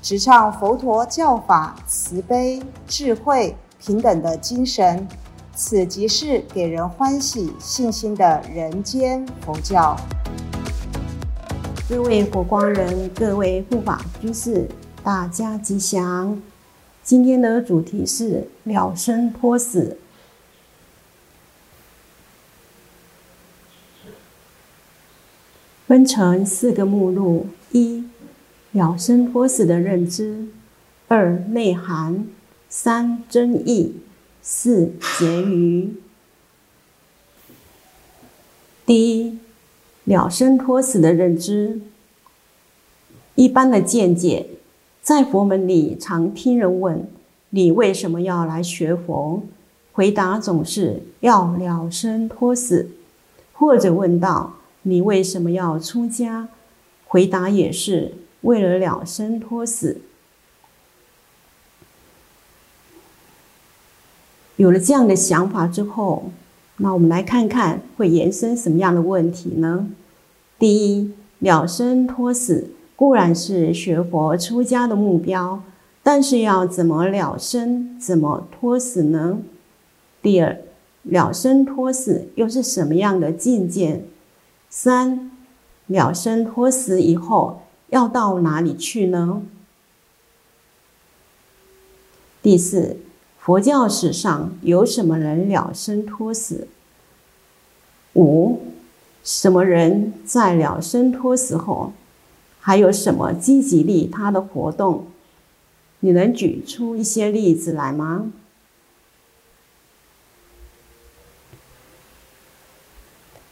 直唱佛陀教法慈悲、智慧、平等的精神。此即是给人欢喜、信心的人间佛教。各位佛光人，各位护法居士，大家吉祥。今天的主题是了生脱死。分成四个目录：一、了生脱死的认知；二、内涵；三、真义；四、结余。第一，了生脱死的认知。一般的见解，在佛门里常听人问：“你为什么要来学佛？”回答总是要了生脱死，或者问道。你为什么要出家？回答也是为了了生脱死。有了这样的想法之后，那我们来看看会延伸什么样的问题呢？第一，了生脱死固然是学佛出家的目标，但是要怎么了生，怎么脱死呢？第二，了生脱死又是什么样的境界？三了生脱死以后要到哪里去呢？第四，佛教史上有什么人了生脱死？五，什么人在了生脱死后还有什么积极利他的活动？你能举出一些例子来吗？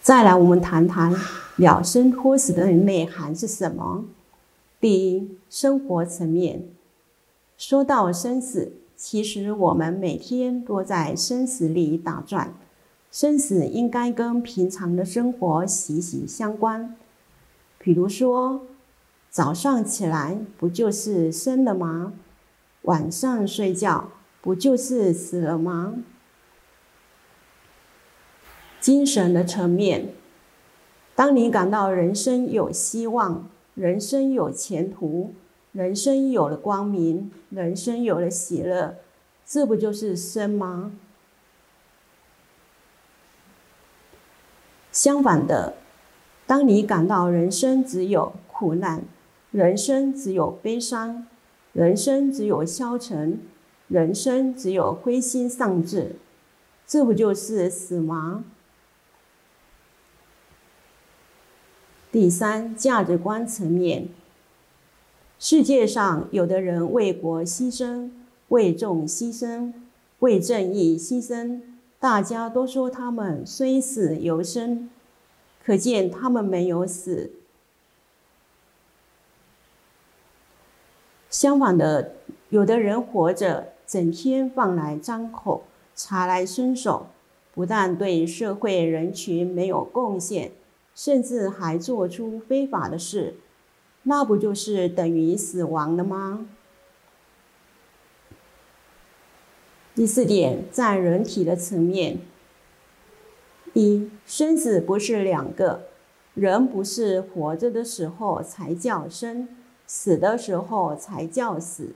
再来，我们谈谈了生脱死的内涵是什么？第一，生活层面。说到生死，其实我们每天都在生死里打转。生死应该跟平常的生活息息相关。比如说，早上起来不就是生了吗？晚上睡觉不就是死了吗？精神的层面，当你感到人生有希望、人生有前途、人生有了光明、人生有了喜乐，这不就是生吗？相反的，当你感到人生只有苦难、人生只有悲伤、人生只有消沉、人生只有灰心丧志，这不就是死吗？第三，价值观层面。世界上有的人为国牺牲，为众牺牲，为正义牺牲，大家都说他们虽死犹生，可见他们没有死。相反的，有的人活着，整天饭来张口，茶来伸手，不但对社会人群没有贡献。甚至还做出非法的事，那不就是等于死亡了吗？第四点，在人体的层面，一生死不是两个，人不是活着的时候才叫生，死的时候才叫死。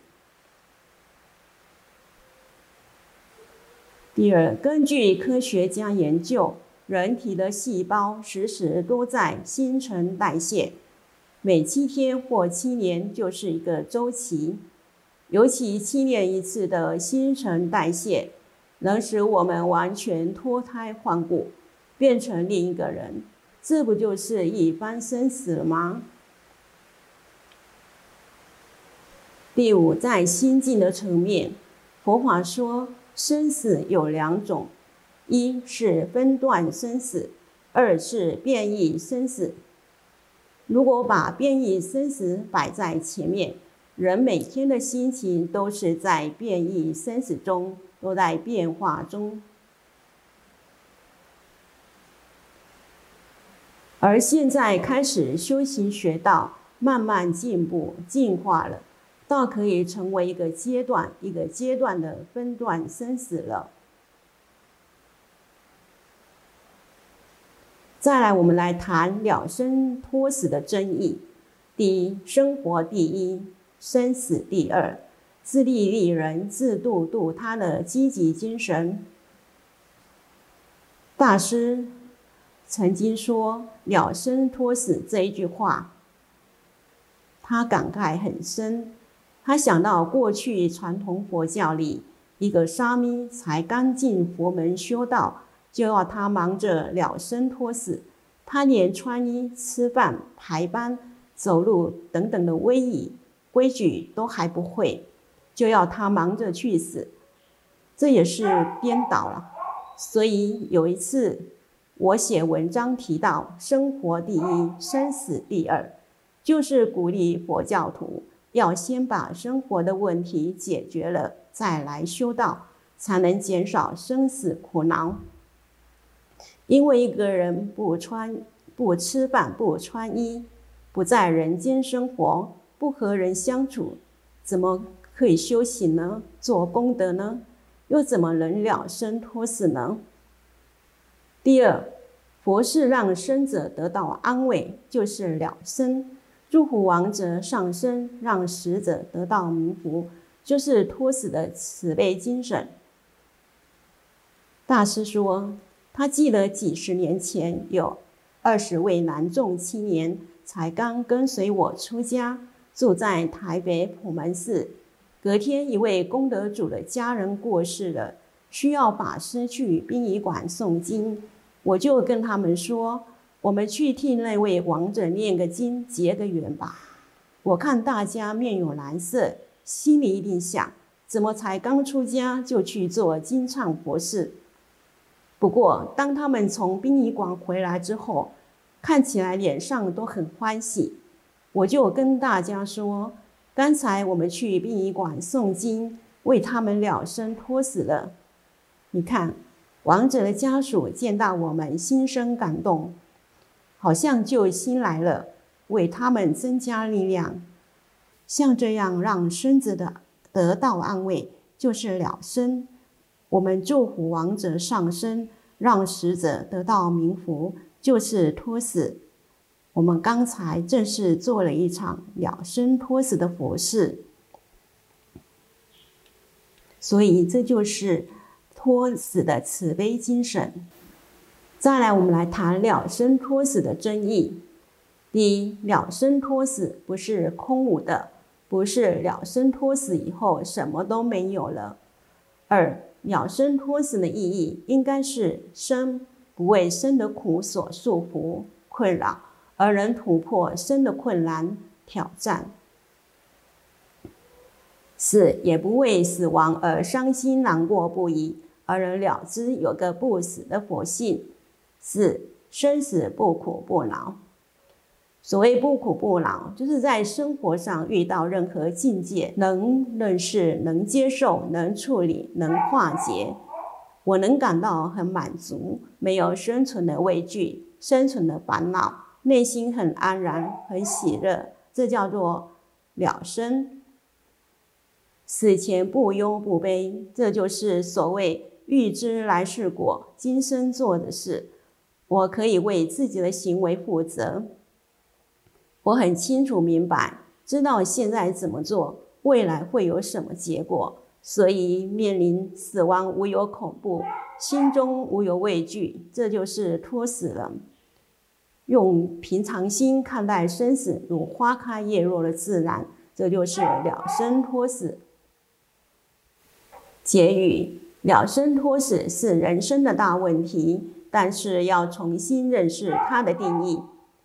第二，根据科学家研究。人体的细胞时时都在新陈代谢，每七天或七年就是一个周期。尤其七年一次的新陈代谢，能使我们完全脱胎换骨，变成另一个人。这不就是一般生死吗？第五，在心境的层面，佛法说生死有两种。一是分段生死，二是变异生死。如果把变异生死摆在前面，人每天的心情都是在变异生死中，都在变化中。而现在开始修行学道，慢慢进步进化了，到可以成为一个阶段一个阶段的分段生死了。再来，我们来谈了生脱死的争议。第一，生活第一，生死第二，自利利人，自度度他的积极精神。大师曾经说“了生脱死”这一句话，他感慨很深。他想到过去传统佛教里，一个沙弥才刚进佛门修道。就要他忙着了生脱死，他连穿衣、吃饭、排班、走路等等的威仪规矩都还不会，就要他忙着去死，这也是颠倒了。所以有一次我写文章提到生活第一，生死第二，就是鼓励佛教徒要先把生活的问题解决了，再来修道，才能减少生死苦恼。因为一个人不穿、不吃饭、不穿衣，不在人间生活，不和人相处，怎么可以修行呢？做功德呢？又怎么能了生脱死呢？第二，佛是让生者得到安慰，就是了生；入虎王者上升，让死者得到冥福，就是脱死的慈悲精神。大师说。他记得几十年前有二十位男众青年才刚跟随我出家，住在台北普门寺。隔天，一位功德主的家人过世了，需要法师去殡仪馆诵经。我就跟他们说：“我们去替那位亡者念个经，结个缘吧。”我看大家面有难色，心里一定想：怎么才刚出家就去做经唱佛事？不过，当他们从殡仪馆回来之后，看起来脸上都很欢喜。我就跟大家说：“刚才我们去殡仪馆诵经，为他们了生托死了。你看，亡者的家属见到我们，心生感动，好像救星来了，为他们增加力量。像这样让孙子的得到安慰，就是了生。”我们祝福亡者上升，让死者得到冥福，就是托死。我们刚才正是做了一场了生托死的佛事，所以这就是托死的慈悲精神。再来，我们来谈了生托死的争议。第一，了生托死不是空无的，不是了生托死以后什么都没有了。二了生脱死的意义，应该是生不为生的苦所束缚困扰，而能突破生的困难挑战；四也不为死亡而伤心难过不已，而能了知有个不死的佛性。四生死不苦不恼。所谓不苦不恼，就是在生活上遇到任何境界，能认识、能接受、能处理、能化解，我能感到很满足，没有生存的畏惧、生存的烦恼，内心很安然、很喜乐，这叫做了生。死前不忧不悲，这就是所谓预知来世果，今生做的事，我可以为自己的行为负责。我很清楚明白，知道现在怎么做，未来会有什么结果，所以面临死亡无有恐怖，心中无有畏惧，这就是托死了。用平常心看待生死，如花开叶落的自然，这就是了生托死。结语：了生托死是人生的大问题，但是要重新认识它的定义。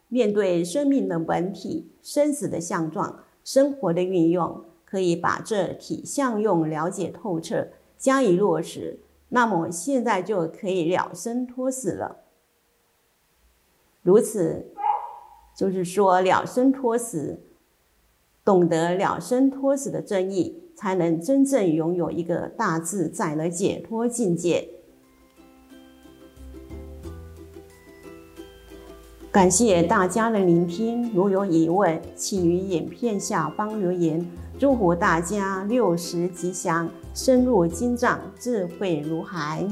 面对生命的本体、生死的相状、生活的运用，可以把这体相用了解透彻，加以落实，那么现在就可以了生脱死了。如此，就是说了生脱死，懂得了生脱死的真意，才能真正拥有一个大自在的解脱境界。感谢大家的聆听，如有疑问，请于影片下方留言。祝福大家六十吉祥，深入经藏，智慧如海。